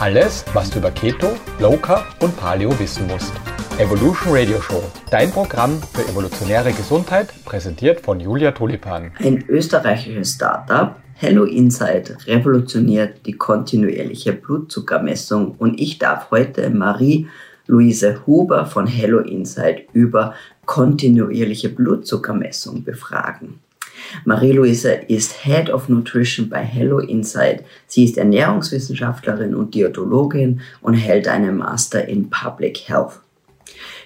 Alles, was du über Keto, Low Carb und Paleo wissen musst. Evolution Radio Show, dein Programm für evolutionäre Gesundheit, präsentiert von Julia Tulipan. Ein österreichisches Startup, Hello Insight, revolutioniert die kontinuierliche Blutzuckermessung und ich darf heute Marie-Louise Huber von Hello Insight über kontinuierliche Blutzuckermessung befragen. Marie-Louise ist Head of Nutrition bei Hello Insight. Sie ist Ernährungswissenschaftlerin und Diätologin und hält einen Master in Public Health.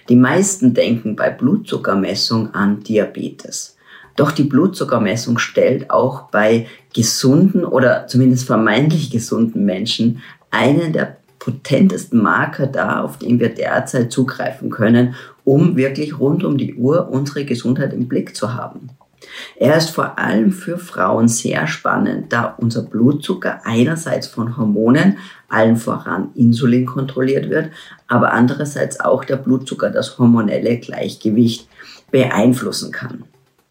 Die meisten denken bei Blutzuckermessung an Diabetes. Doch die Blutzuckermessung stellt auch bei gesunden oder zumindest vermeintlich gesunden Menschen einen der potentesten Marker dar, auf den wir derzeit zugreifen können, um wirklich rund um die Uhr unsere Gesundheit im Blick zu haben. Er ist vor allem für Frauen sehr spannend, da unser Blutzucker einerseits von Hormonen, allen voran Insulin kontrolliert wird, aber andererseits auch der Blutzucker das hormonelle Gleichgewicht beeinflussen kann.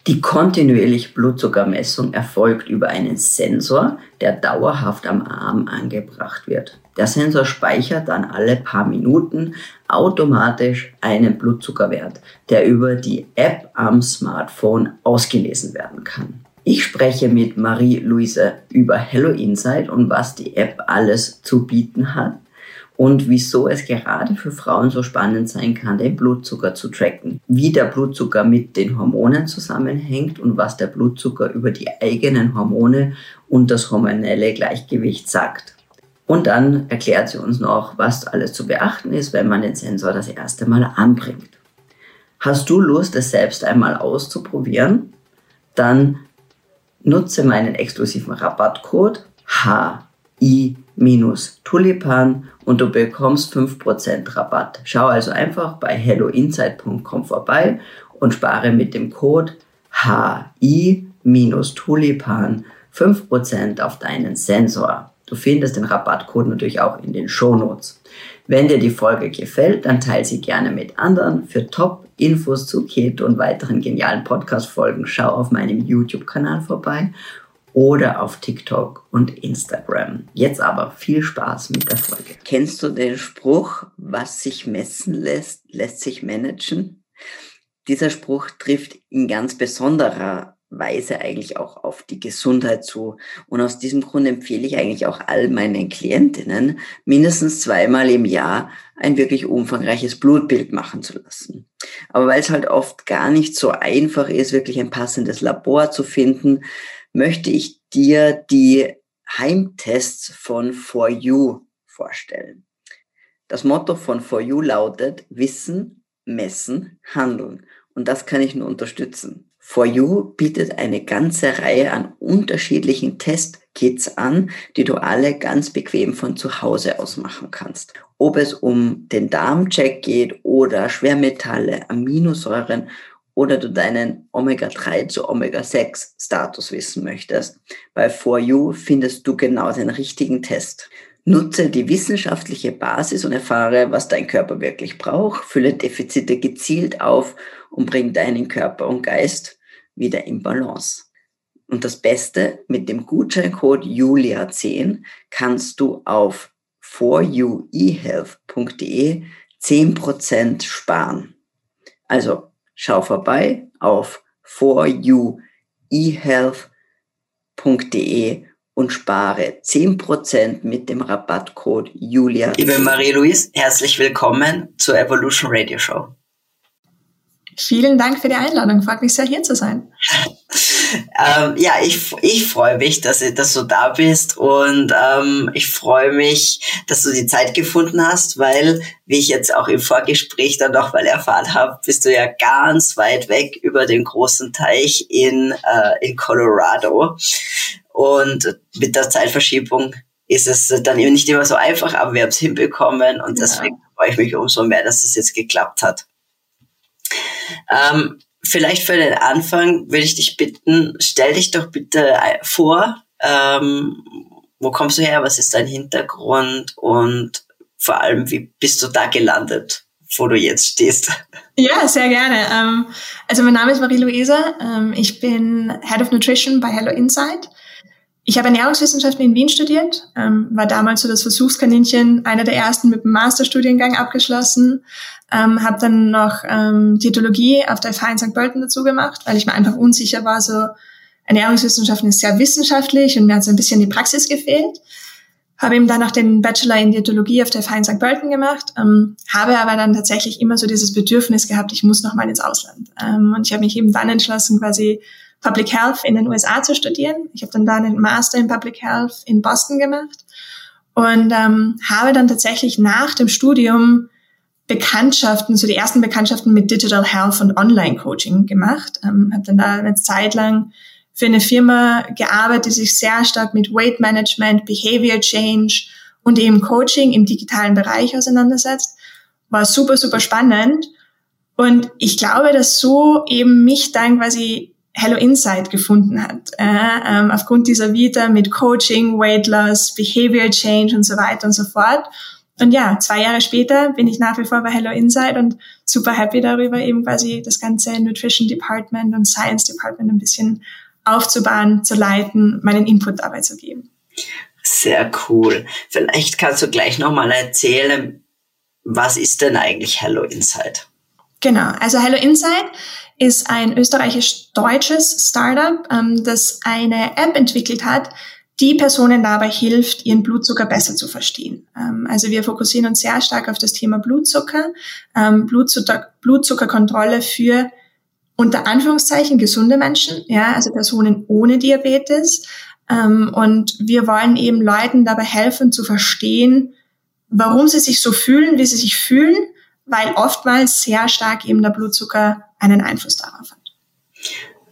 Die kontinuierliche Blutzuckermessung erfolgt über einen Sensor, der dauerhaft am Arm angebracht wird. Der Sensor speichert dann alle paar Minuten automatisch einen Blutzuckerwert, der über die App am Smartphone ausgelesen werden kann. Ich spreche mit Marie-Louise über Hello Insight und was die App alles zu bieten hat und wieso es gerade für Frauen so spannend sein kann, den Blutzucker zu tracken, wie der Blutzucker mit den Hormonen zusammenhängt und was der Blutzucker über die eigenen Hormone und das hormonelle Gleichgewicht sagt. Und dann erklärt sie uns noch, was alles zu beachten ist, wenn man den Sensor das erste Mal anbringt. Hast du Lust, es selbst einmal auszuprobieren? Dann nutze meinen exklusiven Rabattcode HI-Tulipan und du bekommst 5% Rabatt. Schau also einfach bei helloinsight.com vorbei und spare mit dem Code HI-Tulipan 5% auf deinen Sensor. Du findest den Rabattcode natürlich auch in den Shownotes. Wenn dir die Folge gefällt, dann teile sie gerne mit anderen. Für Top-Infos zu Keto und weiteren genialen Podcast-Folgen schau auf meinem YouTube-Kanal vorbei oder auf TikTok und Instagram. Jetzt aber viel Spaß mit der Folge. Kennst du den Spruch, was sich messen lässt, lässt sich managen? Dieser Spruch trifft in ganz besonderer Weise eigentlich auch auf die Gesundheit zu. Und aus diesem Grund empfehle ich eigentlich auch all meinen Klientinnen, mindestens zweimal im Jahr ein wirklich umfangreiches Blutbild machen zu lassen. Aber weil es halt oft gar nicht so einfach ist, wirklich ein passendes Labor zu finden, möchte ich dir die Heimtests von For You vorstellen. Das Motto von For You lautet Wissen, Messen, Handeln. Und das kann ich nur unterstützen. For You bietet eine ganze Reihe an unterschiedlichen Testkits an, die du alle ganz bequem von zu Hause aus machen kannst. Ob es um den Darmcheck geht oder Schwermetalle, Aminosäuren oder du deinen Omega-3 zu Omega-6-Status wissen möchtest, bei For You findest du genau den richtigen Test. Nutze die wissenschaftliche Basis und erfahre, was dein Körper wirklich braucht, fülle Defizite gezielt auf und bring deinen Körper und Geist wieder in Balance. Und das Beste, mit dem Gutscheincode Julia10 kannst du auf foruehealth.de 10% sparen. Also schau vorbei auf foruehealth.de und spare 10% mit dem Rabattcode Julia. Liebe Marie-Louise, herzlich willkommen zur Evolution Radio Show. Vielen Dank für die Einladung. Freut mich sehr, hier zu sein. ähm, ja, ich, ich freue mich, dass, dass du da bist und ähm, ich freue mich, dass du die Zeit gefunden hast, weil, wie ich jetzt auch im Vorgespräch dann noch mal erfahren habe, bist du ja ganz weit weg über den großen Teich in, äh, in Colorado. Und mit der Zeitverschiebung ist es dann eben nicht immer so einfach, aber wir haben es hinbekommen und ja. deswegen freue ich mich umso mehr, dass es jetzt geklappt hat. Ähm, vielleicht für den Anfang würde ich dich bitten, stell dich doch bitte vor, ähm, wo kommst du her, was ist dein Hintergrund und vor allem, wie bist du da gelandet, wo du jetzt stehst? Ja, sehr gerne. Ähm, also mein Name ist Marie-Louise, ähm, ich bin Head of Nutrition bei Hello Insight. Ich habe Ernährungswissenschaften in Wien studiert, ähm, war damals so das Versuchskaninchen, einer der ersten mit dem Masterstudiengang abgeschlossen, ähm, habe dann noch ähm, Diätologie auf der FH in St. Pölten dazu gemacht, weil ich mir einfach unsicher war, so Ernährungswissenschaften ist sehr wissenschaftlich und mir hat so ein bisschen die Praxis gefehlt. Habe eben dann noch den Bachelor in Diätologie auf der FH in St. Pölten gemacht, ähm, habe aber dann tatsächlich immer so dieses Bedürfnis gehabt, ich muss noch mal ins Ausland. Ähm, und ich habe mich eben dann entschlossen, quasi Public Health in den USA zu studieren. Ich habe dann da einen Master in Public Health in Boston gemacht und ähm, habe dann tatsächlich nach dem Studium Bekanntschaften, so die ersten Bekanntschaften mit Digital Health und Online-Coaching gemacht. Ähm, habe dann da eine Zeit lang für eine Firma gearbeitet, die sich sehr stark mit Weight Management, Behavior Change und eben Coaching im digitalen Bereich auseinandersetzt. War super, super spannend. Und ich glaube, dass so eben mich dann quasi Hello Insight gefunden hat. Äh, ähm, aufgrund dieser Vita mit Coaching, Weight Loss, Behavior Change und so weiter und so fort. Und ja, zwei Jahre später bin ich nach wie vor bei Hello Insight und super happy darüber, eben quasi das ganze Nutrition Department und Science Department ein bisschen aufzubauen, zu leiten, meinen Input dabei zu geben. Sehr cool. Vielleicht kannst du gleich nochmal erzählen, was ist denn eigentlich Hello Insight? Genau, also Hello Insight ist ein österreichisch-deutsches Startup, ähm, das eine App entwickelt hat, die Personen dabei hilft, ihren Blutzucker besser zu verstehen. Ähm, also wir fokussieren uns sehr stark auf das Thema Blutzucker, ähm, Blutzucker, Blutzuckerkontrolle für unter Anführungszeichen gesunde Menschen, ja, also Personen ohne Diabetes. Ähm, und wir wollen eben Leuten dabei helfen zu verstehen, warum sie sich so fühlen, wie sie sich fühlen, weil oftmals sehr stark eben der Blutzucker einen Einfluss darauf hat.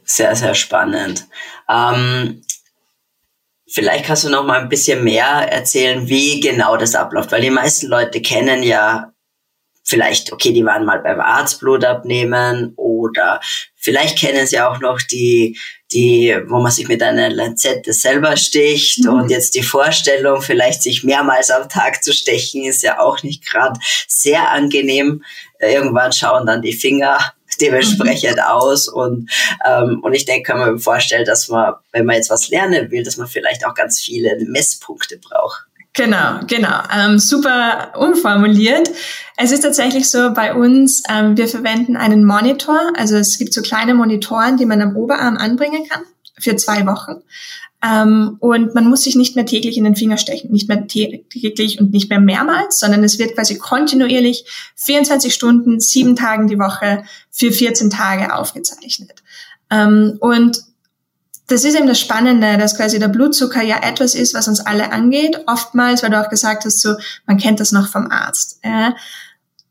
Sehr, sehr spannend. Ähm, vielleicht kannst du noch mal ein bisschen mehr erzählen, wie genau das abläuft, weil die meisten Leute kennen ja vielleicht, okay, die waren mal beim Arzt Blut abnehmen oder vielleicht kennen sie auch noch die, die, wo man sich mit einer Lanzette selber sticht mhm. und jetzt die Vorstellung, vielleicht sich mehrmals am Tag zu stechen, ist ja auch nicht gerade sehr angenehm. Irgendwann schauen dann die Finger dementsprechend mhm. aus. Und, ähm, und ich denke, kann man mir vorstellen, dass man, wenn man jetzt was lernen will, dass man vielleicht auch ganz viele Messpunkte braucht. Genau, genau. Ähm, super umformuliert. Es ist tatsächlich so bei uns, ähm, wir verwenden einen Monitor. Also es gibt so kleine Monitoren, die man am Oberarm anbringen kann für zwei Wochen. Ähm, und man muss sich nicht mehr täglich in den Finger stechen, nicht mehr täglich und nicht mehr mehrmals, sondern es wird quasi kontinuierlich 24 Stunden, sieben Tagen die Woche für 14 Tage aufgezeichnet. Ähm, und das ist eben das Spannende, dass quasi der Blutzucker ja etwas ist, was uns alle angeht. Oftmals, weil du auch gesagt hast, so, man kennt das noch vom Arzt. Äh,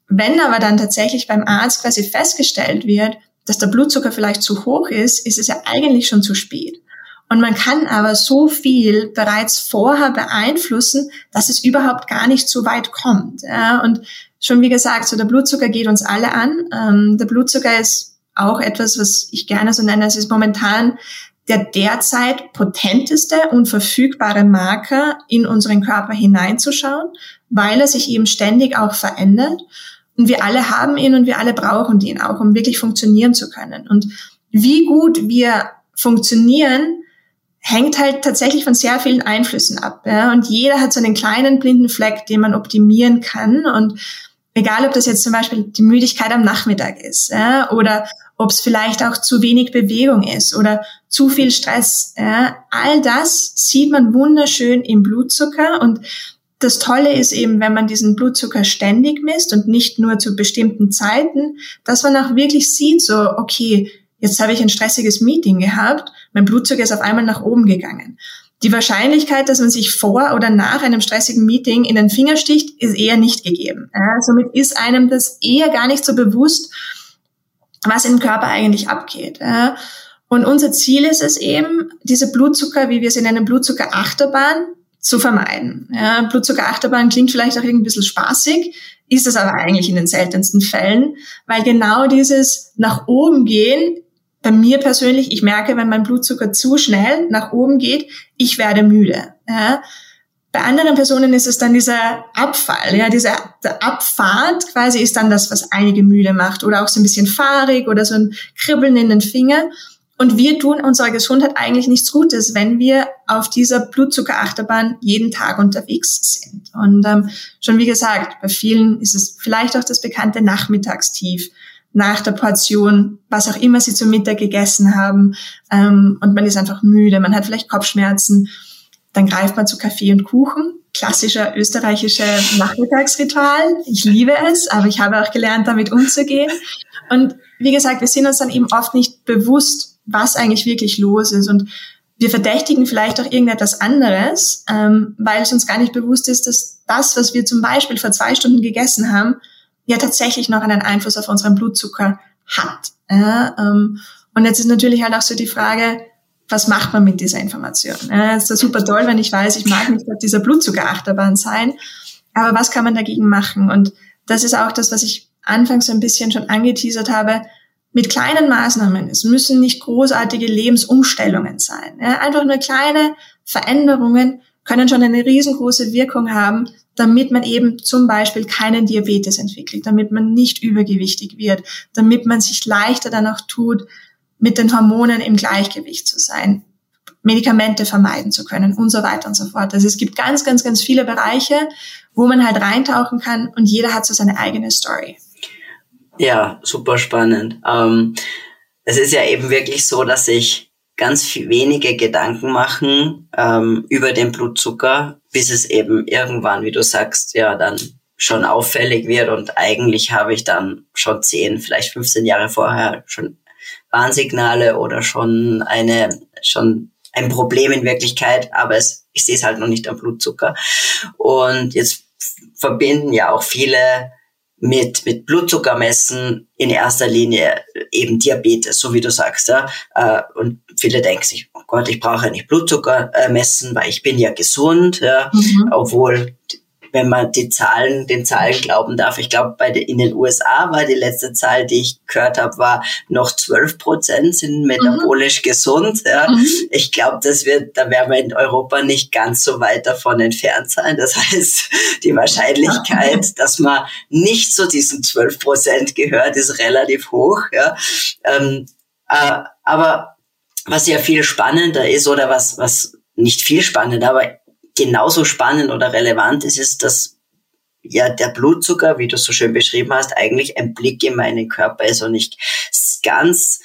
wenn aber dann tatsächlich beim Arzt quasi festgestellt wird, dass der Blutzucker vielleicht zu hoch ist, ist es ja eigentlich schon zu spät. Und man kann aber so viel bereits vorher beeinflussen, dass es überhaupt gar nicht so weit kommt. Ja? Und schon wie gesagt, so der Blutzucker geht uns alle an. Ähm, der Blutzucker ist auch etwas, was ich gerne so nenne. Es ist momentan der derzeit potenteste und verfügbare Marker in unseren Körper hineinzuschauen, weil er sich eben ständig auch verändert. Und wir alle haben ihn und wir alle brauchen ihn auch, um wirklich funktionieren zu können. Und wie gut wir funktionieren, hängt halt tatsächlich von sehr vielen Einflüssen ab. Ja? Und jeder hat so einen kleinen blinden Fleck, den man optimieren kann. Und egal, ob das jetzt zum Beispiel die Müdigkeit am Nachmittag ist ja? oder ob es vielleicht auch zu wenig Bewegung ist oder zu viel Stress. Ja? All das sieht man wunderschön im Blutzucker. Und das Tolle ist eben, wenn man diesen Blutzucker ständig misst und nicht nur zu bestimmten Zeiten, dass man auch wirklich sieht, so, okay, Jetzt habe ich ein stressiges Meeting gehabt, mein Blutzucker ist auf einmal nach oben gegangen. Die Wahrscheinlichkeit, dass man sich vor oder nach einem stressigen Meeting in den Finger sticht, ist eher nicht gegeben. Ja, somit ist einem das eher gar nicht so bewusst, was im Körper eigentlich abgeht. Ja. Und unser Ziel ist es eben, diese Blutzucker, wie wir sie nennen, Blutzuckerachterbahn, zu vermeiden. Ja, Blutzuckerachterbahn klingt vielleicht auch irgendwie ein bisschen spaßig, ist es aber eigentlich in den seltensten Fällen, weil genau dieses nach oben gehen bei mir persönlich, ich merke, wenn mein Blutzucker zu schnell nach oben geht, ich werde müde. Ja. Bei anderen Personen ist es dann dieser Abfall, ja, diese Abfahrt quasi ist dann das, was einige müde macht oder auch so ein bisschen fahrig oder so ein Kribbeln in den Finger. Und wir tun unserer Gesundheit eigentlich nichts Gutes, wenn wir auf dieser Blutzuckerachterbahn jeden Tag unterwegs sind. Und ähm, schon wie gesagt, bei vielen ist es vielleicht auch das bekannte Nachmittagstief nach der Portion, was auch immer sie zum Mittag gegessen haben. Ähm, und man ist einfach müde, man hat vielleicht Kopfschmerzen. Dann greift man zu Kaffee und Kuchen. Klassischer österreichischer Nachmittagsritual. Ich liebe es, aber ich habe auch gelernt, damit umzugehen. Und wie gesagt, wir sind uns dann eben oft nicht bewusst, was eigentlich wirklich los ist. Und wir verdächtigen vielleicht auch irgendetwas anderes, ähm, weil es uns gar nicht bewusst ist, dass das, was wir zum Beispiel vor zwei Stunden gegessen haben, ja tatsächlich noch einen Einfluss auf unseren Blutzucker hat. Ja, ähm, und jetzt ist natürlich halt auch so die Frage, was macht man mit dieser Information? Ja, ist ja super toll, wenn ich weiß, ich mag nicht auf dieser Blutzuckerachterbahn sein, aber was kann man dagegen machen? Und das ist auch das, was ich anfangs so ein bisschen schon angeteasert habe mit kleinen Maßnahmen. Es müssen nicht großartige Lebensumstellungen sein. Ja, einfach nur kleine Veränderungen können schon eine riesengroße Wirkung haben, damit man eben zum Beispiel keinen Diabetes entwickelt, damit man nicht übergewichtig wird, damit man sich leichter danach tut, mit den Hormonen im Gleichgewicht zu sein, Medikamente vermeiden zu können und so weiter und so fort. Also es gibt ganz, ganz, ganz viele Bereiche, wo man halt reintauchen kann und jeder hat so seine eigene Story. Ja, super spannend. Ähm, es ist ja eben wirklich so, dass sich ganz wenige Gedanken machen ähm, über den Blutzucker, bis es eben irgendwann, wie du sagst, ja dann schon auffällig wird und eigentlich habe ich dann schon 10, vielleicht 15 Jahre vorher schon Warnsignale oder schon eine schon ein Problem in Wirklichkeit, aber es, ich sehe es halt noch nicht am Blutzucker. Und jetzt verbinden ja auch viele mit, mit Blutzuckermessen in erster Linie eben Diabetes, so wie du sagst. Ja? Äh, und viele denken sich, oh Gott, ich brauche nicht Blutzucker messen, weil ich bin ja gesund, ja? Mhm. obwohl wenn man die Zahlen, den Zahlen glauben darf. Ich glaube, bei den, in den USA war die letzte Zahl, die ich gehört habe, war noch 12 Prozent sind metabolisch mhm. gesund. Ja. Mhm. Ich glaube, das wird, da werden wir in Europa nicht ganz so weit davon entfernt sein. Das heißt, die Wahrscheinlichkeit, ja. dass man nicht zu diesen 12 Prozent gehört, ist relativ hoch. Ja. Ähm, äh, aber was ja viel spannender ist oder was, was nicht viel spannender, aber genauso spannend oder relevant ist es, dass ja der Blutzucker, wie du so schön beschrieben hast, eigentlich ein Blick in meinen Körper ist und ich ganz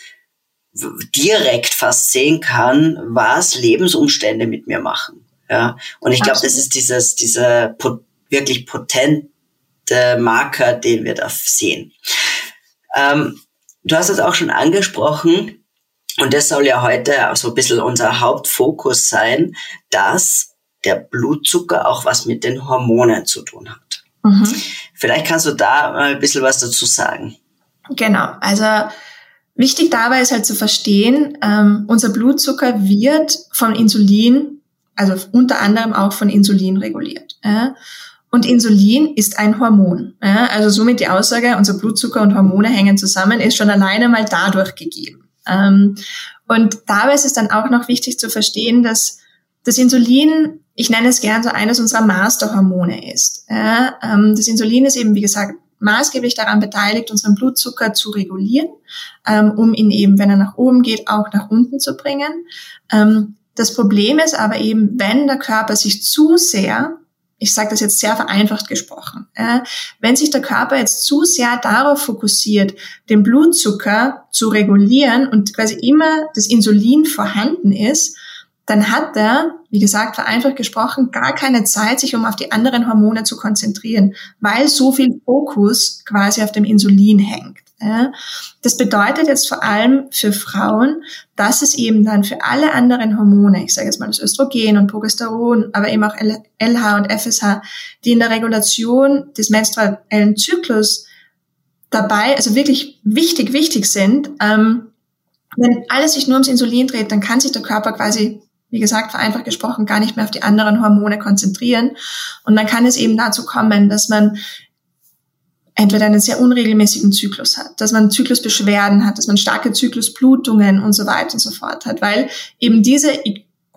direkt fast sehen kann, was Lebensumstände mit mir machen. Ja, und ich glaube, das ist dieses, dieser wirklich potente Marker, den wir da sehen. Ähm, du hast es auch schon angesprochen, und das soll ja heute auch so ein bisschen unser Hauptfokus sein, dass der Blutzucker auch was mit den Hormonen zu tun hat. Mhm. Vielleicht kannst du da mal ein bisschen was dazu sagen. Genau, also wichtig dabei ist halt zu verstehen, ähm, unser Blutzucker wird von Insulin, also unter anderem auch von Insulin reguliert. Ja? Und Insulin ist ein Hormon. Ja? Also somit die Aussage, unser Blutzucker und Hormone hängen zusammen, ist schon alleine mal dadurch gegeben. Ähm, und dabei ist es dann auch noch wichtig zu verstehen, dass das Insulin ich nenne es gern so eines unserer Masterhormone ist. Ja, ähm, das Insulin ist eben, wie gesagt, maßgeblich daran beteiligt, unseren Blutzucker zu regulieren, ähm, um ihn eben, wenn er nach oben geht, auch nach unten zu bringen. Ähm, das Problem ist aber eben, wenn der Körper sich zu sehr, ich sage das jetzt sehr vereinfacht gesprochen, äh, wenn sich der Körper jetzt zu sehr darauf fokussiert, den Blutzucker zu regulieren und quasi immer das Insulin vorhanden ist, dann hat er, wie gesagt, vereinfacht gesprochen, gar keine Zeit, sich um auf die anderen Hormone zu konzentrieren, weil so viel Fokus quasi auf dem Insulin hängt. Das bedeutet jetzt vor allem für Frauen, dass es eben dann für alle anderen Hormone, ich sage jetzt mal das Östrogen und Progesteron, aber eben auch LH und FSH, die in der Regulation des menstruellen Zyklus dabei, also wirklich wichtig, wichtig sind, ähm, wenn alles sich nur ums Insulin dreht, dann kann sich der Körper quasi wie gesagt, vereinfacht gesprochen, gar nicht mehr auf die anderen Hormone konzentrieren. Und dann kann es eben dazu kommen, dass man entweder einen sehr unregelmäßigen Zyklus hat, dass man Zyklusbeschwerden hat, dass man starke Zyklusblutungen und so weiter und so fort hat, weil eben diese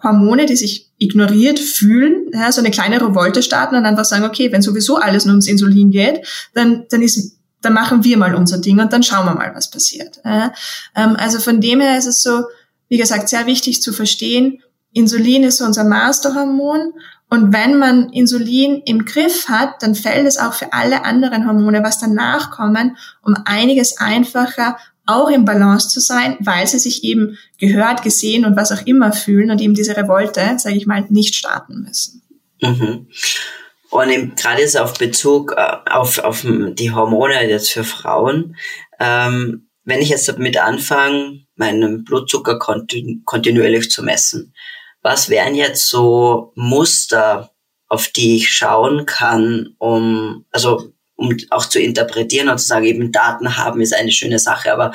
Hormone, die sich ignoriert fühlen, ja, so eine kleine Revolte starten und einfach sagen, okay, wenn sowieso alles nur ums Insulin geht, dann, dann ist, dann machen wir mal unser Ding und dann schauen wir mal, was passiert. Ja. Ähm, also von dem her ist es so, wie gesagt, sehr wichtig zu verstehen, Insulin ist unser Masterhormon und wenn man Insulin im Griff hat, dann fällt es auch für alle anderen Hormone, was danach kommen, um einiges einfacher auch im Balance zu sein, weil sie sich eben gehört, gesehen und was auch immer fühlen und eben diese Revolte, sage ich mal, nicht starten müssen. Mhm. Und gerade jetzt auf Bezug äh, auf, auf die Hormone jetzt für Frauen, ähm, wenn ich jetzt damit anfange, meinen Blutzucker kontinu kontinuierlich zu messen, was wären jetzt so Muster, auf die ich schauen kann, um, also um auch zu interpretieren und zu sagen, eben Daten haben ist eine schöne Sache, aber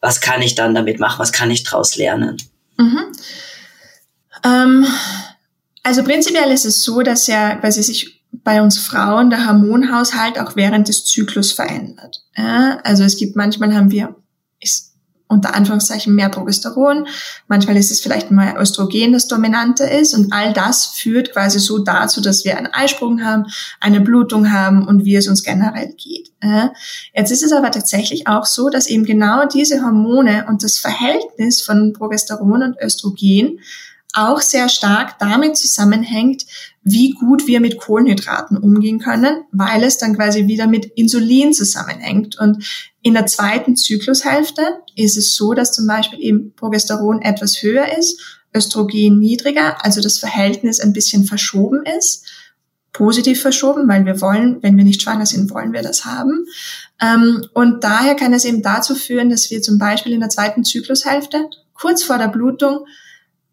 was kann ich dann damit machen? Was kann ich daraus lernen? Mhm. Ähm, also prinzipiell ist es so, dass ja quasi sich bei uns Frauen der Hormonhaushalt auch während des Zyklus verändert. Ja, also es gibt manchmal haben wir, ist unter Anführungszeichen mehr Progesteron. Manchmal ist es vielleicht mal Östrogen, das dominante ist. Und all das führt quasi so dazu, dass wir einen Eisprung haben, eine Blutung haben und wie es uns generell geht. Jetzt ist es aber tatsächlich auch so, dass eben genau diese Hormone und das Verhältnis von Progesteron und Östrogen auch sehr stark damit zusammenhängt, wie gut wir mit Kohlenhydraten umgehen können, weil es dann quasi wieder mit Insulin zusammenhängt. Und in der zweiten Zyklushälfte ist es so, dass zum Beispiel eben Progesteron etwas höher ist, Östrogen niedriger, also das Verhältnis ein bisschen verschoben ist, positiv verschoben, weil wir wollen, wenn wir nicht schwanger sind, wollen wir das haben. Ähm, und daher kann es eben dazu führen, dass wir zum Beispiel in der zweiten Zyklushälfte kurz vor der Blutung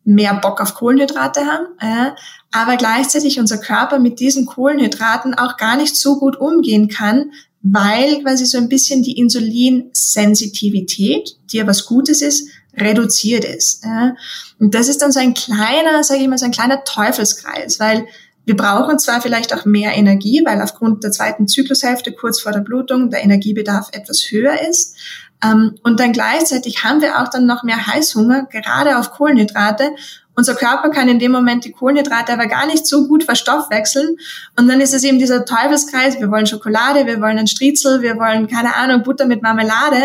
mehr Bock auf Kohlenhydrate haben, äh, aber gleichzeitig unser Körper mit diesen Kohlenhydraten auch gar nicht so gut umgehen kann, weil quasi so ein bisschen die Insulinsensitivität, die ja was Gutes ist, reduziert ist. Äh. Und das ist dann so ein kleiner, sage ich mal, so ein kleiner Teufelskreis, weil wir brauchen zwar vielleicht auch mehr Energie, weil aufgrund der zweiten Zyklushälfte kurz vor der Blutung der Energiebedarf etwas höher ist, ähm, und dann gleichzeitig haben wir auch dann noch mehr Heißhunger, gerade auf Kohlenhydrate. Unser Körper kann in dem Moment die Kohlenhydrate aber gar nicht so gut verstoffwechseln. Und dann ist es eben dieser Teufelskreis. Wir wollen Schokolade, wir wollen einen Striezel, wir wollen, keine Ahnung, Butter mit Marmelade.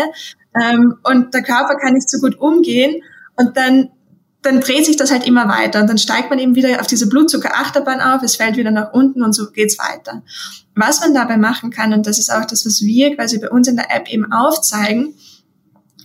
Ähm, und der Körper kann nicht so gut umgehen. Und dann dann dreht sich das halt immer weiter und dann steigt man eben wieder auf diese Blutzuckerachterbahn auf, es fällt wieder nach unten und so geht's weiter. Was man dabei machen kann, und das ist auch das, was wir quasi bei uns in der App eben aufzeigen,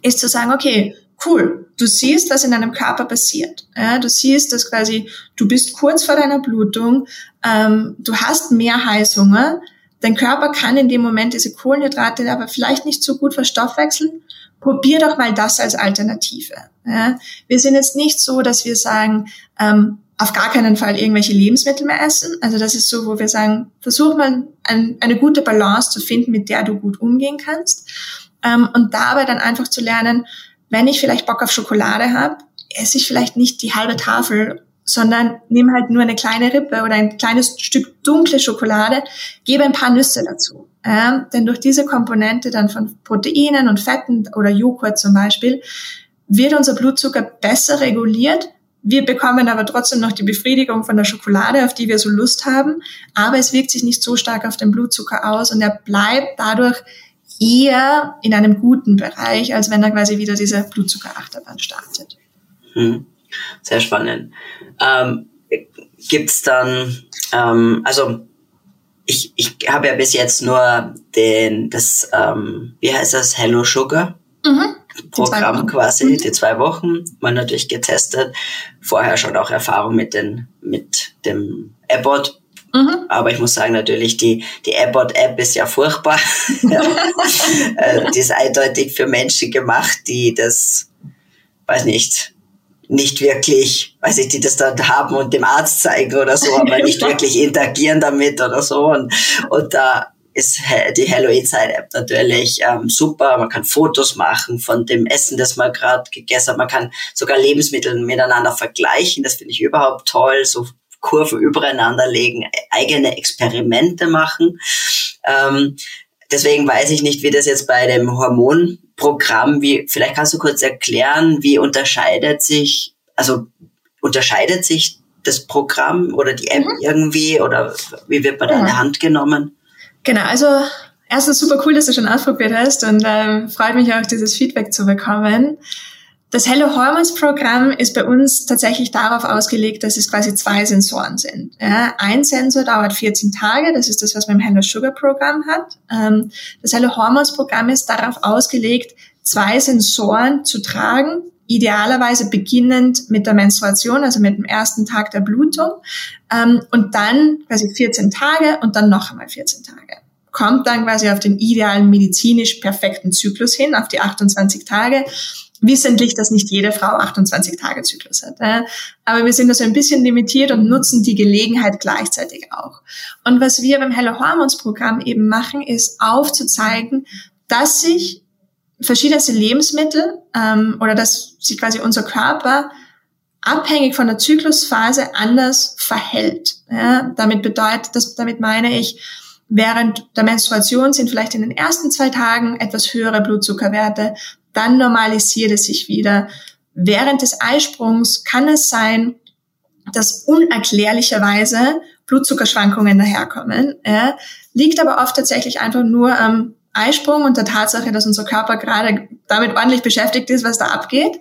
ist zu sagen, okay, cool, du siehst, was in deinem Körper passiert. Ja, du siehst, dass quasi du bist kurz vor deiner Blutung, ähm, du hast mehr Heißhunger, dein Körper kann in dem Moment diese Kohlenhydrate aber vielleicht nicht so gut verstoffwechseln. Probier doch mal das als Alternative. Ja, wir sind jetzt nicht so, dass wir sagen, ähm, auf gar keinen Fall irgendwelche Lebensmittel mehr essen. Also das ist so, wo wir sagen, versuch mal ein, eine gute Balance zu finden, mit der du gut umgehen kannst. Ähm, und dabei dann einfach zu lernen, wenn ich vielleicht Bock auf Schokolade habe, esse ich vielleicht nicht die halbe Tafel, sondern nehme halt nur eine kleine Rippe oder ein kleines Stück dunkle Schokolade, gebe ein paar Nüsse dazu. Ähm, denn durch diese Komponente dann von Proteinen und Fetten oder Joghurt zum Beispiel, wird unser Blutzucker besser reguliert. Wir bekommen aber trotzdem noch die Befriedigung von der Schokolade, auf die wir so Lust haben. Aber es wirkt sich nicht so stark auf den Blutzucker aus und er bleibt dadurch eher in einem guten Bereich, als wenn er quasi wieder diese Blutzuckerachterbahn startet. Hm. Sehr spannend. Ähm, Gibt dann, ähm, also ich, ich habe ja bis jetzt nur den, das, ähm, wie heißt das, Hello Sugar mhm. Programm quasi, mhm. die zwei Wochen, mal natürlich getestet. Vorher schon auch Erfahrung mit den, mit dem Abbott Mhm. Aber ich muss sagen, natürlich, die, die Abbott-App ist ja furchtbar. Äh, die ist eindeutig für Menschen gemacht, die das, weiß nicht, nicht wirklich, weiß ich, die das dann haben und dem Arzt zeigen oder so, aber nicht wirklich interagieren damit oder so. Und, und da ist die Hello Inside App natürlich ähm, super. Man kann Fotos machen von dem Essen, das man gerade gegessen hat. Man kann sogar Lebensmittel miteinander vergleichen. Das finde ich überhaupt toll. So Kurven übereinander legen, eigene Experimente machen. Ähm, deswegen weiß ich nicht, wie das jetzt bei dem Hormonprogramm, wie, vielleicht kannst du kurz erklären, wie unterscheidet sich, also unterscheidet sich das Programm oder die App mhm. irgendwie oder wie wird man da in die Hand genommen? Genau, also erstens super cool, dass du schon ausprobiert hast und ähm, freut mich auch, dieses Feedback zu bekommen. Das Hello Hormones Programm ist bei uns tatsächlich darauf ausgelegt, dass es quasi zwei Sensoren sind. Ja, ein Sensor dauert 14 Tage, das ist das, was man im Hello Sugar Programm hat. Ähm, das Hello Hormones Programm ist darauf ausgelegt, zwei Sensoren zu tragen, idealerweise beginnend mit der Menstruation, also mit dem ersten Tag der Blutung, ähm, und dann quasi 14 Tage und dann noch einmal 14 Tage. Kommt dann quasi auf den idealen medizinisch perfekten Zyklus hin, auf die 28 Tage wissentlich, dass nicht jede Frau 28 Tage Zyklus hat. Äh? Aber wir sind da so ein bisschen limitiert und nutzen die Gelegenheit gleichzeitig auch. Und was wir beim Hello Hormones Programm eben machen, ist aufzuzeigen, dass sich verschiedenste Lebensmittel ähm, oder dass sich quasi unser Körper abhängig von der Zyklusphase anders verhält. Ja? Damit bedeutet, das, damit meine ich, während der Menstruation sind vielleicht in den ersten zwei Tagen etwas höhere Blutzuckerwerte, dann normalisiert es sich wieder. Während des Eisprungs kann es sein, dass unerklärlicherweise Blutzuckerschwankungen daherkommen. Ja, liegt aber oft tatsächlich einfach nur am Eisprung und der Tatsache, dass unser Körper gerade damit ordentlich beschäftigt ist, was da abgeht.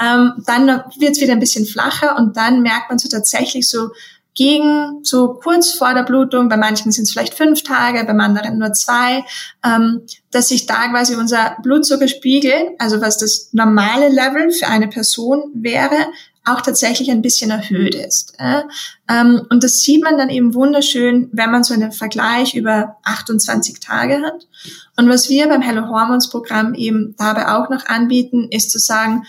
Ähm, dann wird es wieder ein bisschen flacher und dann merkt man so tatsächlich so gegen so kurz vor der Blutung, bei manchen sind es vielleicht fünf Tage, beim anderen nur zwei, ähm, dass sich da quasi unser Blutzuckerspiegel, also was das normale Level für eine Person wäre, auch tatsächlich ein bisschen erhöht ist. Äh? Ähm, und das sieht man dann eben wunderschön, wenn man so einen Vergleich über 28 Tage hat. Und was wir beim Hello Hormones Programm eben dabei auch noch anbieten, ist zu sagen,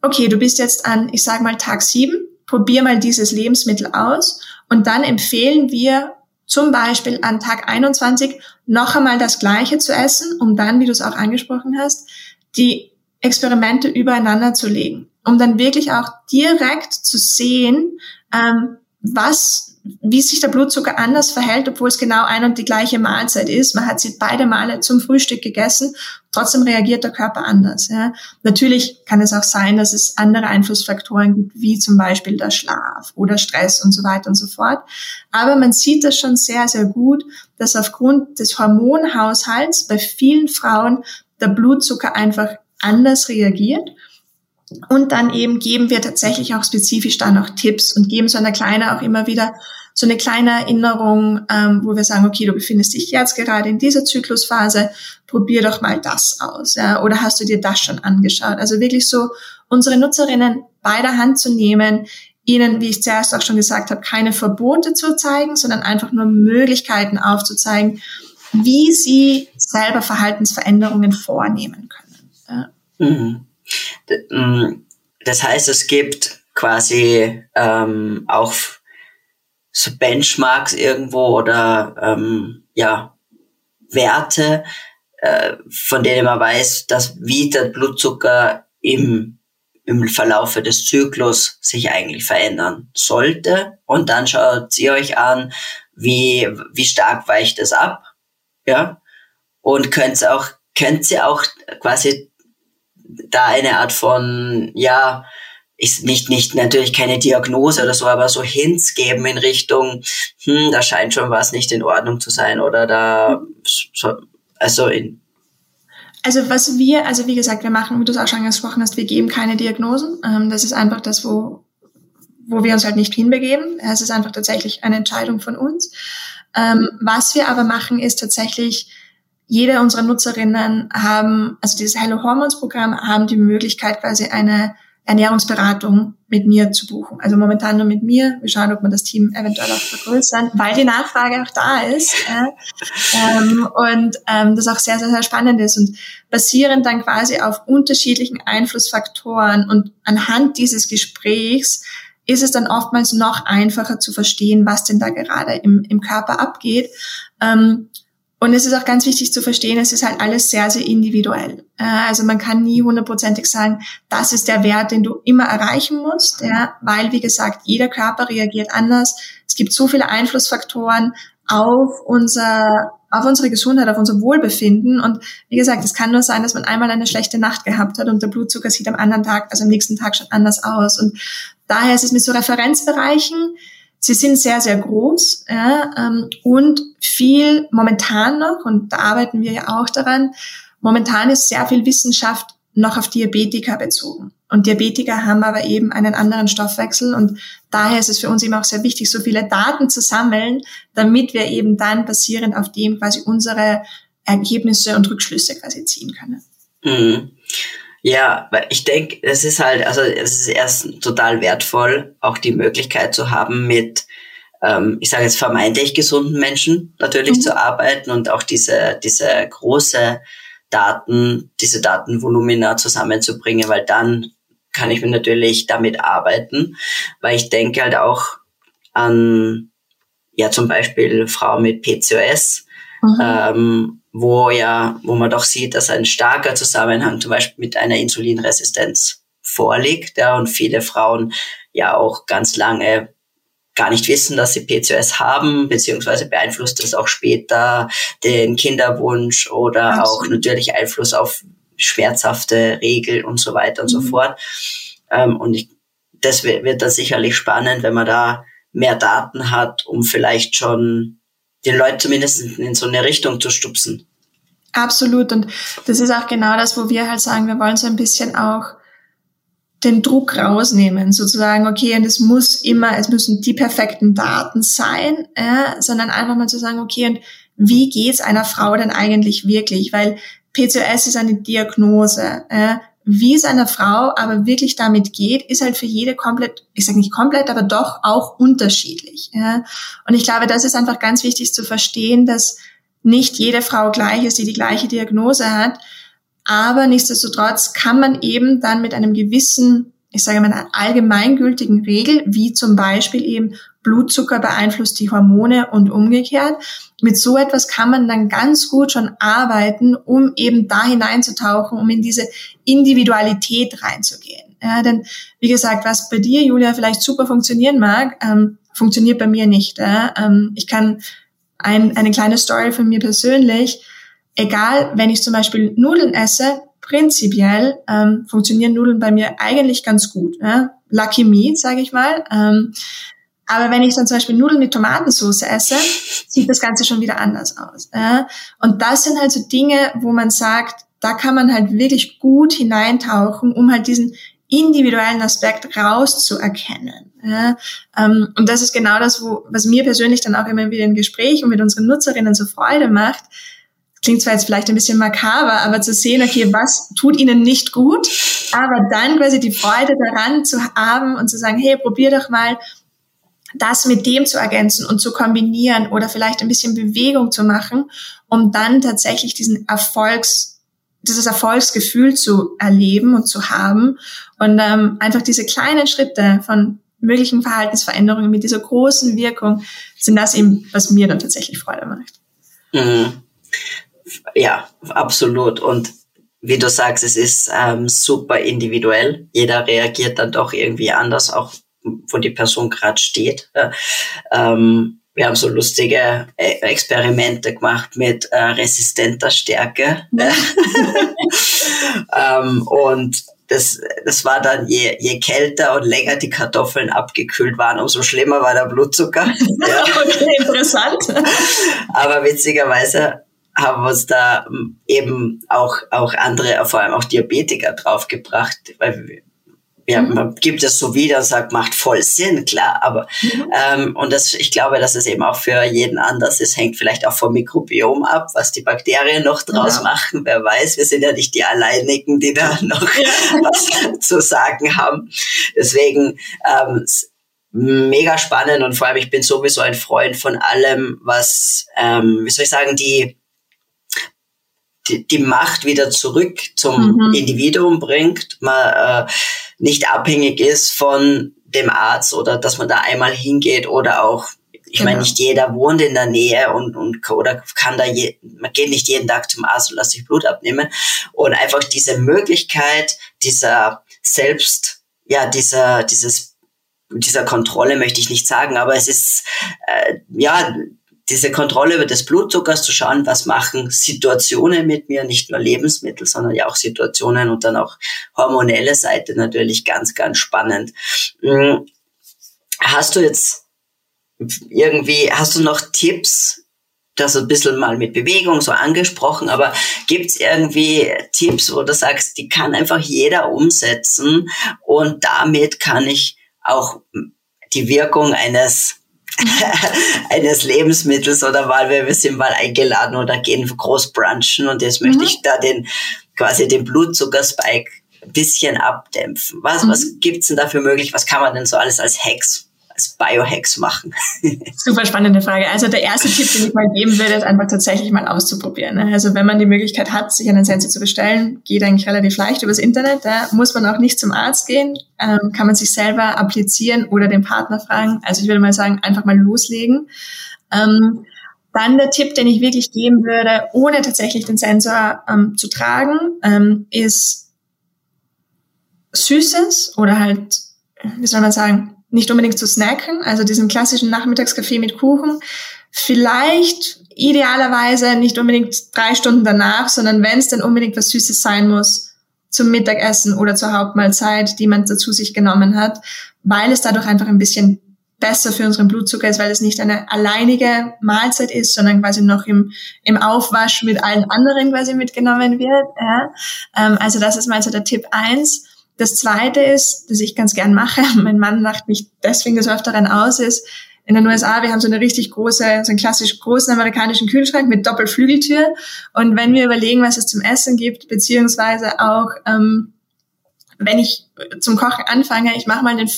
okay, du bist jetzt an, ich sage mal, Tag sieben probier mal dieses Lebensmittel aus. Und dann empfehlen wir zum Beispiel an Tag 21 noch einmal das Gleiche zu essen, um dann, wie du es auch angesprochen hast, die Experimente übereinander zu legen, um dann wirklich auch direkt zu sehen, ähm, was wie sich der Blutzucker anders verhält, obwohl es genau ein und die gleiche Mahlzeit ist. Man hat sie beide Male zum Frühstück gegessen, trotzdem reagiert der Körper anders. Ja. Natürlich kann es auch sein, dass es andere Einflussfaktoren gibt, wie zum Beispiel der Schlaf oder Stress und so weiter und so fort. Aber man sieht das schon sehr, sehr gut, dass aufgrund des Hormonhaushalts bei vielen Frauen der Blutzucker einfach anders reagiert und dann eben geben wir tatsächlich auch spezifisch da noch Tipps und geben so eine kleine auch immer wieder so eine kleine Erinnerung, ähm, wo wir sagen, okay, du befindest dich jetzt gerade in dieser Zyklusphase, probier doch mal das aus. Ja? Oder hast du dir das schon angeschaut? Also wirklich so unsere Nutzerinnen bei der Hand zu nehmen, ihnen, wie ich zuerst auch schon gesagt habe, keine Verbote zu zeigen, sondern einfach nur Möglichkeiten aufzuzeigen, wie sie selber Verhaltensveränderungen vornehmen können. Ja. Mhm. Mm, das heißt, es gibt quasi ähm, auch so Benchmarks irgendwo oder ähm, ja Werte, äh, von denen man weiß, dass wie der Blutzucker im im Verlaufe des Zyklus sich eigentlich verändern sollte. Und dann schaut ihr euch an, wie, wie stark weicht es ab. Ja. Und könnt auch, könnt ihr auch quasi da eine Art von, ja, ist nicht, nicht natürlich keine Diagnose oder so, aber so Hints geben in Richtung, hm, da scheint schon was nicht in Ordnung zu sein oder da, also in, also was wir, also wie gesagt, wir machen, wie du es auch schon angesprochen hast, wir geben keine Diagnosen. Ähm, das ist einfach das, wo, wo wir uns halt nicht hinbegeben. Es ist einfach tatsächlich eine Entscheidung von uns. Ähm, was wir aber machen, ist tatsächlich jede unserer Nutzerinnen haben, also dieses Hello Hormones Programm, haben die Möglichkeit, quasi eine Ernährungsberatung mit mir zu buchen. Also momentan nur mit mir. Wir schauen, ob wir das Team eventuell auch vergrößern, weil die Nachfrage auch da ist. Ja. Ähm, und ähm, das auch sehr, sehr, sehr spannend ist. Und basierend dann quasi auf unterschiedlichen Einflussfaktoren und anhand dieses Gesprächs ist es dann oftmals noch einfacher zu verstehen, was denn da gerade im, im Körper abgeht. Ähm, und es ist auch ganz wichtig zu verstehen, es ist halt alles sehr, sehr individuell. Äh, also man kann nie hundertprozentig sagen, das ist der Wert, den du immer erreichen musst, ja, weil, wie gesagt, jeder Körper reagiert anders. Es gibt so viele Einflussfaktoren auf unser, auf unsere Gesundheit, auf unser Wohlbefinden. Und wie gesagt, es kann nur sein, dass man einmal eine schlechte Nacht gehabt hat und der Blutzucker sieht am anderen Tag, also am nächsten Tag schon anders aus. Und daher ist es mit so Referenzbereichen, Sie sind sehr, sehr groß ja, ähm, und viel momentan noch, und da arbeiten wir ja auch daran, momentan ist sehr viel Wissenschaft noch auf Diabetika bezogen. Und Diabetiker haben aber eben einen anderen Stoffwechsel und daher ist es für uns eben auch sehr wichtig, so viele Daten zu sammeln, damit wir eben dann basierend auf dem quasi unsere Ergebnisse und Rückschlüsse quasi ziehen können. Mhm. Ja, weil ich denke, es ist halt, also es ist erst total wertvoll, auch die Möglichkeit zu haben, mit, ähm, ich sage jetzt vermeintlich gesunden Menschen natürlich mhm. zu arbeiten und auch diese, diese große Daten, diese Datenvolumina zusammenzubringen, weil dann kann ich mir natürlich damit arbeiten, weil ich denke halt auch an, ja, zum Beispiel Frauen mit PCOS, mhm. ähm, wo ja, wo man doch sieht, dass ein starker Zusammenhang zum Beispiel mit einer Insulinresistenz vorliegt, ja, und viele Frauen ja auch ganz lange gar nicht wissen, dass sie PCOS haben, beziehungsweise beeinflusst das auch später den Kinderwunsch oder Absolut. auch natürlich Einfluss auf schmerzhafte Regeln und so weiter und mhm. so fort. Ähm, und ich, das wird, wird dann sicherlich spannend, wenn man da mehr Daten hat, um vielleicht schon den Leuten zumindest in so eine Richtung zu stupsen. Absolut. Und das ist auch genau das, wo wir halt sagen, wir wollen so ein bisschen auch den Druck rausnehmen, sozusagen, okay, und es muss immer, es müssen die perfekten Daten sein, äh, sondern einfach mal zu sagen, okay, und wie geht's einer Frau denn eigentlich wirklich? Weil PCOS ist eine Diagnose. Äh, wie es einer Frau aber wirklich damit geht, ist halt für jede komplett, ich sage nicht komplett, aber doch auch unterschiedlich. Ja? Und ich glaube, das ist einfach ganz wichtig zu verstehen, dass nicht jede Frau gleich ist, die die gleiche Diagnose hat. Aber nichtsdestotrotz kann man eben dann mit einem gewissen, ich sage mal, einer allgemeingültigen Regel, wie zum Beispiel eben Blutzucker beeinflusst die Hormone und umgekehrt. Mit so etwas kann man dann ganz gut schon arbeiten, um eben da hineinzutauchen, um in diese Individualität reinzugehen. Ja, denn wie gesagt, was bei dir, Julia, vielleicht super funktionieren mag, ähm, funktioniert bei mir nicht. Ja? Ähm, ich kann ein, eine kleine Story von mir persönlich. Egal, wenn ich zum Beispiel Nudeln esse, prinzipiell ähm, funktionieren Nudeln bei mir eigentlich ganz gut. Ja? Lucky me, sage ich mal. Ähm, aber wenn ich dann zum Beispiel Nudeln mit Tomatensauce esse, sieht das Ganze schon wieder anders aus. Ja? Und das sind halt so Dinge, wo man sagt, da kann man halt wirklich gut hineintauchen, um halt diesen individuellen Aspekt rauszuerkennen. Ja, ähm, und das ist genau das, wo, was mir persönlich dann auch immer wieder im Gespräch und mit unseren Nutzerinnen so Freude macht. Klingt zwar jetzt vielleicht ein bisschen makaber, aber zu sehen, okay, was tut ihnen nicht gut, aber dann quasi die Freude daran zu haben und zu sagen, hey, probier doch mal das mit dem zu ergänzen und zu kombinieren oder vielleicht ein bisschen Bewegung zu machen, um dann tatsächlich diesen Erfolgs dieses Erfolgsgefühl zu erleben und zu haben und ähm, einfach diese kleinen Schritte von möglichen Verhaltensveränderungen mit dieser großen Wirkung sind das eben, was mir dann tatsächlich Freude macht. Mhm. Ja, absolut. Und wie du sagst, es ist ähm, super individuell. Jeder reagiert dann doch irgendwie anders, auch wo die Person gerade steht. Ähm, wir haben so lustige äh, Experimente gemacht mit äh, resistenter Stärke. ähm, und das, das war dann, je, je kälter und länger die Kartoffeln abgekühlt waren, umso schlimmer war der Blutzucker. ja. Okay, interessant. Aber witzigerweise haben uns da ähm, eben auch, auch andere, vor allem auch Diabetiker draufgebracht, weil ja, mhm. man gibt es so wieder und sagt, macht voll Sinn, klar. Aber mhm. ähm, und das, ich glaube, dass es eben auch für jeden anders ist, hängt vielleicht auch vom Mikrobiom ab, was die Bakterien noch draus ja. machen. Wer weiß, wir sind ja nicht die alleinigen, die da noch ja. was zu sagen haben. Deswegen ähm, mega spannend und vor allem ich bin sowieso ein Freund von allem, was, ähm, wie soll ich sagen, die die, die Macht wieder zurück zum mhm. Individuum bringt, man äh, nicht abhängig ist von dem Arzt oder dass man da einmal hingeht oder auch ich genau. meine, nicht jeder wohnt in der Nähe und, und oder kann da je, man geht nicht jeden Tag zum Arzt und lässt sich Blut abnehmen. Und einfach diese Möglichkeit dieser selbst, ja, dieser, dieses, dieser Kontrolle möchte ich nicht sagen, aber es ist äh, ja diese Kontrolle über des Blutzuckers zu schauen, was machen Situationen mit mir, nicht nur Lebensmittel, sondern ja auch Situationen und dann auch hormonelle Seite natürlich ganz, ganz spannend. Hm, hast du jetzt irgendwie, hast du noch Tipps, das ein bisschen mal mit Bewegung so angesprochen, aber gibt's irgendwie Tipps, wo du sagst, die kann einfach jeder umsetzen und damit kann ich auch die Wirkung eines eines Lebensmittels oder weil wir, wir sind mal eingeladen oder gehen groß brunchen und jetzt möchte mhm. ich da den quasi den Blutzuckerspike ein bisschen abdämpfen. Was, mhm. was gibt's denn dafür möglich? Was kann man denn so alles als Hacks als Biohacks machen? Super spannende Frage. Also der erste Tipp, den ich mal geben würde, ist einfach tatsächlich mal auszuprobieren. Ne? Also wenn man die Möglichkeit hat, sich einen Sensor zu bestellen, geht eigentlich relativ leicht übers Internet. Da muss man auch nicht zum Arzt gehen, ähm, kann man sich selber applizieren oder den Partner fragen. Also ich würde mal sagen, einfach mal loslegen. Ähm, dann der Tipp, den ich wirklich geben würde, ohne tatsächlich den Sensor ähm, zu tragen, ähm, ist Süßes oder halt, wie soll man sagen, nicht unbedingt zu snacken, also diesen klassischen Nachmittagskaffee mit Kuchen. Vielleicht idealerweise nicht unbedingt drei Stunden danach, sondern wenn es dann unbedingt was Süßes sein muss, zum Mittagessen oder zur Hauptmahlzeit, die man dazu sich genommen hat, weil es dadurch einfach ein bisschen besser für unseren Blutzucker ist, weil es nicht eine alleinige Mahlzeit ist, sondern quasi noch im, im Aufwasch mit allen anderen quasi mitgenommen wird. Ja. Ähm, also das ist mal so der Tipp eins. Das zweite ist, dass ich ganz gern mache, mein Mann lacht mich deswegen des Öfteren aus, ist, in den USA, wir haben so eine richtig große, so einen klassisch großen amerikanischen Kühlschrank mit Doppelflügeltür. Und wenn wir überlegen, was es zum Essen gibt, beziehungsweise auch, ähm, wenn ich zum Kochen anfange, ich mache mal den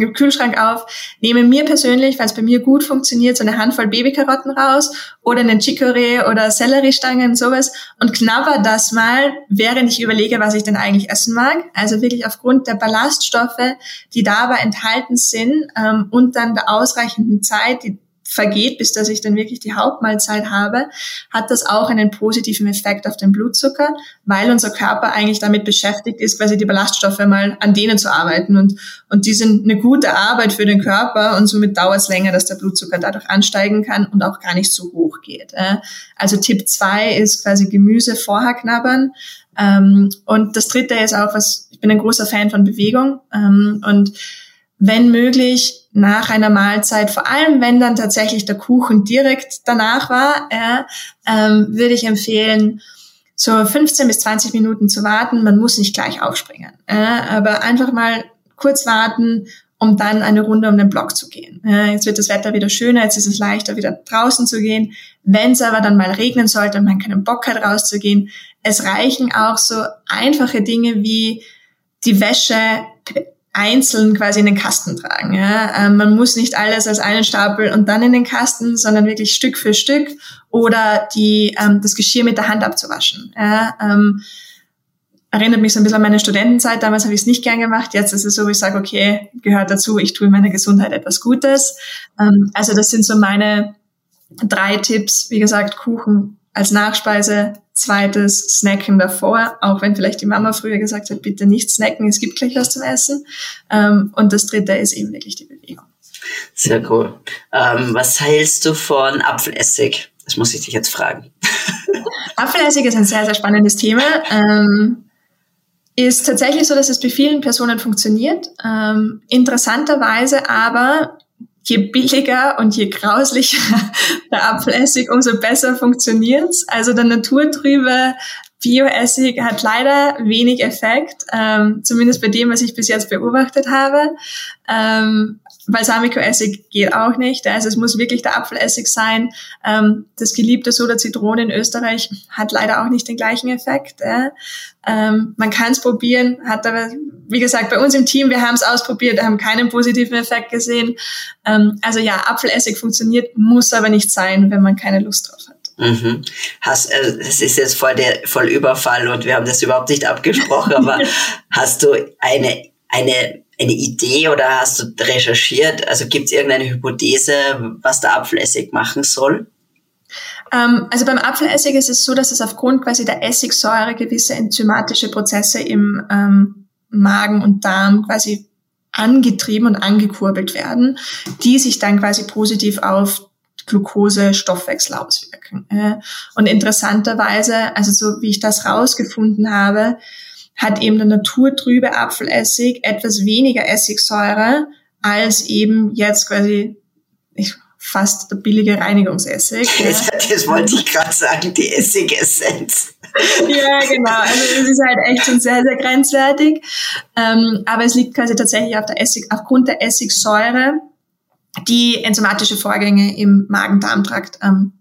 den Kühlschrank auf, nehme mir persönlich, weil es bei mir gut funktioniert, so eine Handvoll Babykarotten raus oder einen Chicorée oder Selleriestangen, sowas und knabber das mal, während ich überlege, was ich denn eigentlich essen mag. Also wirklich aufgrund der Ballaststoffe, die dabei enthalten sind ähm, und dann der ausreichenden Zeit, die vergeht, bis dass ich dann wirklich die Hauptmahlzeit habe, hat das auch einen positiven Effekt auf den Blutzucker, weil unser Körper eigentlich damit beschäftigt ist, quasi die Ballaststoffe mal an denen zu arbeiten und, und die sind eine gute Arbeit für den Körper und somit dauert es länger, dass der Blutzucker dadurch ansteigen kann und auch gar nicht so hoch geht. Also Tipp zwei ist quasi Gemüse vorher knabbern. Ähm, und das dritte ist auch was, ich bin ein großer Fan von Bewegung ähm, und wenn möglich nach einer Mahlzeit, vor allem wenn dann tatsächlich der Kuchen direkt danach war, äh, ähm, würde ich empfehlen, so 15 bis 20 Minuten zu warten. Man muss nicht gleich aufspringen, äh, aber einfach mal kurz warten, um dann eine Runde um den Block zu gehen. Äh, jetzt wird das Wetter wieder schöner, jetzt ist es leichter, wieder draußen zu gehen. Wenn es aber dann mal regnen sollte und man keinen Bock hat, rauszugehen, es reichen auch so einfache Dinge wie die Wäsche einzeln quasi in den Kasten tragen. Ja? Ähm, man muss nicht alles als einen Stapel und dann in den Kasten, sondern wirklich Stück für Stück oder die, ähm, das Geschirr mit der Hand abzuwaschen. Ja? Ähm, erinnert mich so ein bisschen an meine Studentenzeit. Damals habe ich es nicht gern gemacht. Jetzt ist es so, ich sage, okay, gehört dazu, ich tue meiner Gesundheit etwas Gutes. Ähm, also das sind so meine drei Tipps. Wie gesagt, Kuchen als Nachspeise, zweites Snacken davor, auch wenn vielleicht die Mama früher gesagt hat, bitte nicht snacken, es gibt gleich was zum Essen. Ähm, und das dritte ist eben wirklich die Bewegung. Sehr cool. Ähm, was hältst du von Apfelessig? Das muss ich dich jetzt fragen. Apfelessig ist ein sehr, sehr spannendes Thema. Ähm, ist tatsächlich so, dass es bei vielen Personen funktioniert. Ähm, interessanterweise aber je billiger und je grauslicher der Apfelessig, umso besser funktioniert's. Also der naturtrübe Bioessig hat leider wenig Effekt, ähm, zumindest bei dem, was ich bis jetzt beobachtet habe. Ähm, Balsamico-Essig geht auch nicht. Also es muss wirklich der Apfelessig sein. Ähm, das geliebte Soda Zitrone in Österreich hat leider auch nicht den gleichen Effekt. Äh. Ähm, man kann es probieren, hat aber, wie gesagt, bei uns im Team, wir haben es ausprobiert, haben keinen positiven Effekt gesehen. Ähm, also ja, Apfelessig funktioniert, muss aber nicht sein, wenn man keine Lust drauf hat. Mhm. Hast, äh, das ist jetzt voll der voll Überfall und wir haben das überhaupt nicht abgesprochen, aber hast du eine eine eine Idee oder hast du recherchiert? Also gibt es irgendeine Hypothese, was der Apfelessig machen soll? Ähm, also beim Apfelessig ist es so, dass es aufgrund quasi der Essigsäure gewisse enzymatische Prozesse im ähm, Magen und Darm quasi angetrieben und angekurbelt werden, die sich dann quasi positiv auf Glucose-Stoffwechsel auswirken. Äh, und interessanterweise, also so wie ich das rausgefunden habe, hat eben der naturtrübe Apfelessig etwas weniger Essigsäure als eben jetzt quasi, ich fast der billige Reinigungsessig. Das, das wollte ich gerade sagen, die Essigessenz. ja, genau. Also es ist halt echt schon sehr, sehr grenzwertig. Ähm, aber es liegt quasi tatsächlich auf der Essig, aufgrund der Essigsäure, die enzymatische Vorgänge im Magen-Darm-Trakt ähm,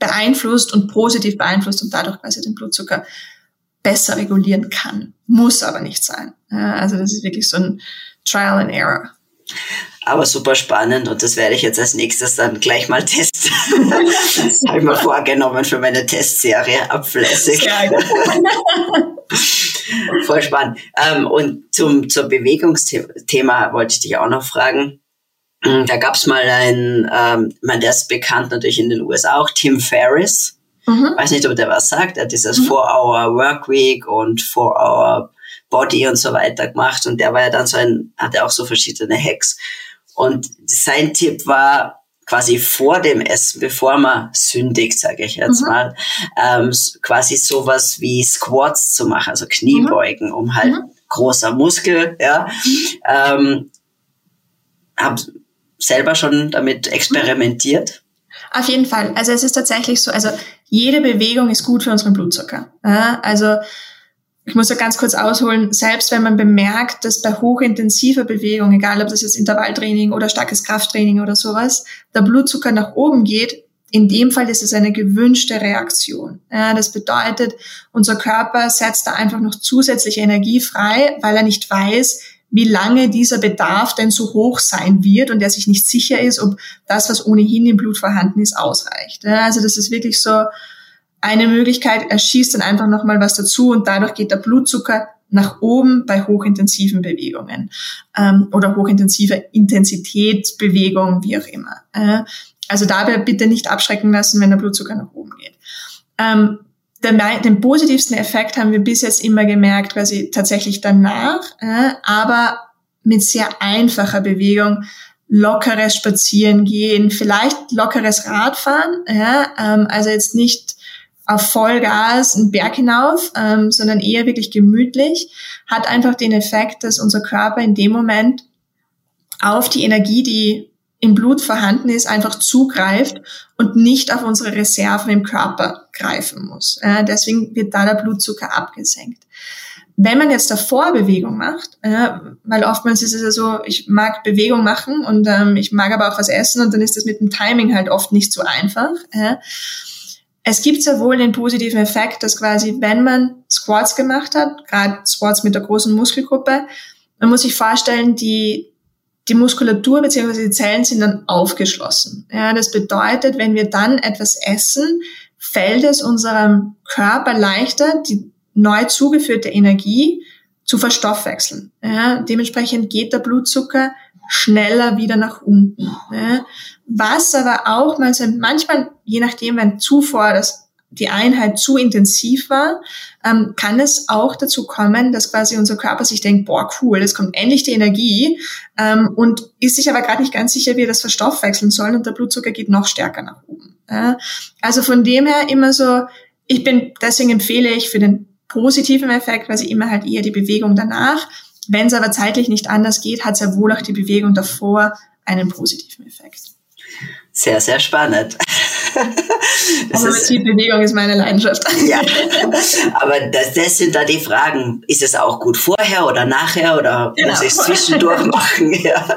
beeinflusst und positiv beeinflusst und dadurch quasi den Blutzucker besser regulieren kann. Muss aber nicht sein. Also das ist wirklich so ein Trial and Error. Aber super spannend und das werde ich jetzt als nächstes dann gleich mal testen. das habe ich mir vorgenommen für meine Testserie abflässig. Voll spannend. Ähm, und zum, zum Bewegungsthema wollte ich dich auch noch fragen. Hm, da gab es mal einen, ähm, man, der ist bekannt natürlich in den USA auch, Tim Ferriss. Mhm. Weiß nicht, ob der was sagt. Er hat dieses mhm. Four-Hour Workweek und Four-Hour Body und so weiter gemacht. Und der war ja dann so ein, hatte auch so verschiedene Hacks. Und sein Tipp war, quasi vor dem Essen, bevor man sündigt, sage ich jetzt mhm. mal, ähm, quasi sowas wie Squats zu machen, also Kniebeugen, mhm. um halt mhm. großer Muskel, ja. Ähm, hab selber schon damit experimentiert. Auf jeden Fall. Also es ist tatsächlich so, also jede Bewegung ist gut für unseren Blutzucker. Ja, also ich muss ja ganz kurz ausholen, selbst wenn man bemerkt, dass bei hochintensiver Bewegung, egal ob das jetzt Intervalltraining oder starkes Krafttraining oder sowas, der Blutzucker nach oben geht, in dem Fall ist es eine gewünschte Reaktion. Ja, das bedeutet, unser Körper setzt da einfach noch zusätzliche Energie frei, weil er nicht weiß, wie lange dieser Bedarf denn so hoch sein wird und er sich nicht sicher ist, ob das, was ohnehin im Blut vorhanden ist, ausreicht. Also das ist wirklich so, eine Möglichkeit, er schießt dann einfach nochmal was dazu und dadurch geht der Blutzucker nach oben bei hochintensiven Bewegungen ähm, oder hochintensiver Intensitätsbewegung, wie auch immer. Äh, also dabei bitte nicht abschrecken lassen, wenn der Blutzucker nach oben geht. Ähm, den, den positivsten Effekt haben wir bis jetzt immer gemerkt, quasi tatsächlich danach, äh, aber mit sehr einfacher Bewegung, lockeres Spazierengehen, vielleicht lockeres Radfahren, ja, ähm, also jetzt nicht auf Vollgas einen Berg hinauf, ähm, sondern eher wirklich gemütlich, hat einfach den Effekt, dass unser Körper in dem Moment auf die Energie, die im Blut vorhanden ist, einfach zugreift und nicht auf unsere Reserven im Körper greifen muss. Äh, deswegen wird da der Blutzucker abgesenkt. Wenn man jetzt davor Bewegung macht, äh, weil oftmals ist es ja so, ich mag Bewegung machen und ähm, ich mag aber auch was essen und dann ist das mit dem Timing halt oft nicht so einfach. Äh, es gibt sehr wohl den positiven Effekt, dass quasi, wenn man Squats gemacht hat, gerade Squats mit der großen Muskelgruppe, man muss sich vorstellen, die, die Muskulatur bzw. die Zellen sind dann aufgeschlossen. Ja, das bedeutet, wenn wir dann etwas essen, fällt es unserem Körper leichter, die neu zugeführte Energie zu verstoffwechseln. Ja, dementsprechend geht der Blutzucker schneller wieder nach unten. Ja. Was aber auch manchmal, je nachdem, wenn zuvor das, die Einheit zu intensiv war, ähm, kann es auch dazu kommen, dass quasi unser Körper sich denkt, boah, cool, es kommt endlich die Energie ähm, und ist sich aber gerade nicht ganz sicher, wie er das verstoffwechseln soll und der Blutzucker geht noch stärker nach oben. Ja. Also von dem her immer so, ich bin, deswegen empfehle ich für den positiven Effekt quasi immer halt eher die Bewegung danach wenn es aber zeitlich nicht anders geht, hat sehr wohl auch die Bewegung davor einen positiven Effekt. Sehr, sehr spannend. Das aber ist, Bewegung ist meine Leidenschaft. Ja, aber das, das sind da die Fragen. Ist es auch gut vorher oder nachher oder genau. muss ich es zwischendurch machen? Ja.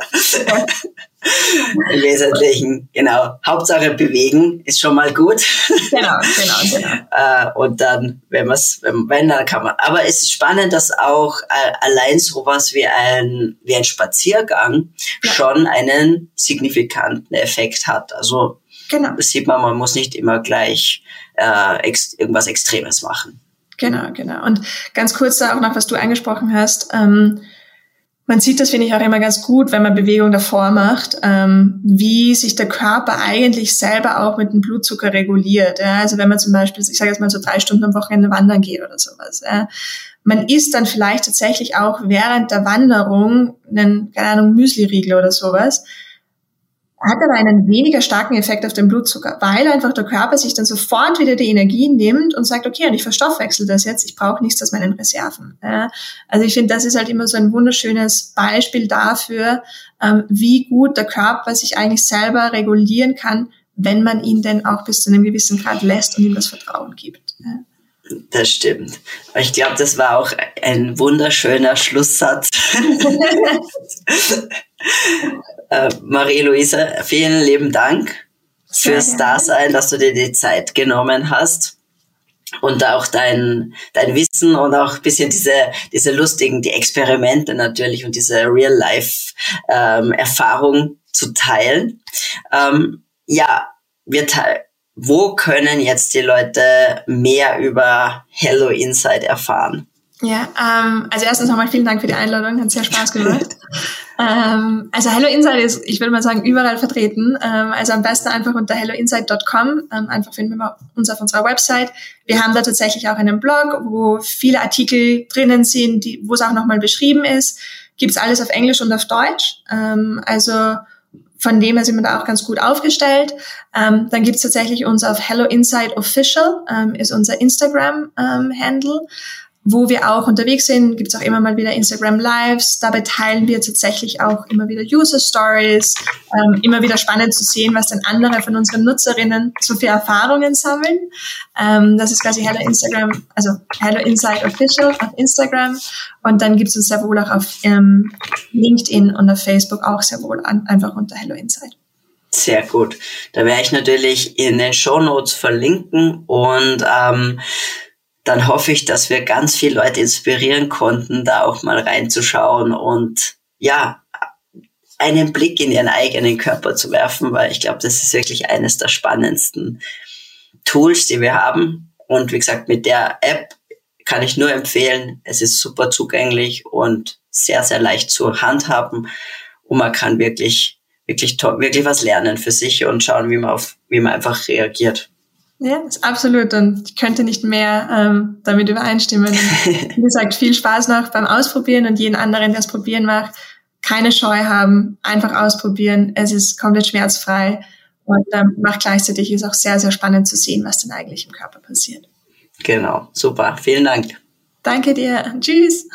Im Wesentlichen, genau. Hauptsache bewegen ist schon mal gut. Genau, genau, genau. Äh, und dann, wenn man es, wenn, dann kann man. Aber es ist spannend, dass auch äh, allein sowas wie ein, wie ein Spaziergang ja. schon einen signifikanten Effekt hat. Also, genau. das sieht man, man muss nicht immer gleich äh, ex irgendwas Extremes machen. Genau, genau. Und ganz kurz da auch noch, was du angesprochen hast. Ähm, man sieht das, finde ich, auch immer ganz gut, wenn man Bewegung davor macht, ähm, wie sich der Körper eigentlich selber auch mit dem Blutzucker reguliert. Ja? Also wenn man zum Beispiel, ich sage jetzt mal so drei Stunden am Wochenende wandern geht oder sowas. Ja? Man isst dann vielleicht tatsächlich auch während der Wanderung einen, keine Ahnung, Müsli-Riegel oder sowas. Hat aber einen weniger starken Effekt auf den Blutzucker, weil einfach der Körper sich dann sofort wieder die Energie nimmt und sagt, okay, und ich verstoffwechsel das jetzt, ich brauche nichts aus meinen Reserven. Ja, also ich finde, das ist halt immer so ein wunderschönes Beispiel dafür, ähm, wie gut der Körper sich eigentlich selber regulieren kann, wenn man ihn denn auch bis zu einem gewissen Grad lässt und ihm das Vertrauen gibt. Ja. Das stimmt. Ich glaube, das war auch ein wunderschöner Schlusssatz. äh, Marie-Louise, vielen lieben Dank fürs Dasein, dass du dir die Zeit genommen hast und auch dein, dein Wissen und auch bisschen diese, diese lustigen, die Experimente natürlich und diese Real-Life-Erfahrung ähm, zu teilen. Ähm, ja, wir teilen wo können jetzt die Leute mehr über Hello Inside erfahren? Ja, ähm, also erstens nochmal vielen Dank für die Einladung, hat sehr Spaß gemacht. ähm, also Hello Inside ist, ich würde mal sagen, überall vertreten. Ähm, also am besten einfach unter helloinside.com, ähm, einfach finden wir uns auf unserer Website. Wir haben da tatsächlich auch einen Blog, wo viele Artikel drinnen sind, die, wo es auch nochmal beschrieben ist. Gibt's alles auf Englisch und auf Deutsch. Ähm, also von dem her sind wir da auch ganz gut aufgestellt. Ähm, dann gibt's tatsächlich uns auf Hello Inside Official, ähm, ist unser Instagram-Handle. Ähm, wo wir auch unterwegs sind, gibt es auch immer mal wieder Instagram Lives. Dabei teilen wir tatsächlich auch immer wieder User Stories. Ähm, immer wieder spannend zu sehen, was denn andere von unseren Nutzerinnen so für Erfahrungen sammeln. Ähm, das ist quasi Hello Instagram, also Hello Inside Official auf Instagram. Und dann gibt es uns sehr wohl auch auf ähm, LinkedIn und auf Facebook auch sehr wohl an, einfach unter Hello Inside. Sehr gut. Da werde ich natürlich in den Show Notes verlinken und ähm, dann hoffe ich, dass wir ganz viele Leute inspirieren konnten, da auch mal reinzuschauen und ja, einen Blick in ihren eigenen Körper zu werfen, weil ich glaube, das ist wirklich eines der spannendsten Tools, die wir haben. Und wie gesagt, mit der App kann ich nur empfehlen, es ist super zugänglich und sehr, sehr leicht zu handhaben. Und man kann wirklich, wirklich wirklich was lernen für sich und schauen, wie man auf, wie man einfach reagiert. Ja, absolut. Und ich könnte nicht mehr ähm, damit übereinstimmen. wie gesagt, viel Spaß noch beim Ausprobieren und jeden anderen, der es probieren macht, keine Scheu haben, einfach ausprobieren. Es ist komplett schmerzfrei und ähm, macht gleichzeitig ist auch sehr, sehr spannend zu sehen, was denn eigentlich im Körper passiert. Genau, super. Vielen Dank. Danke dir. Tschüss.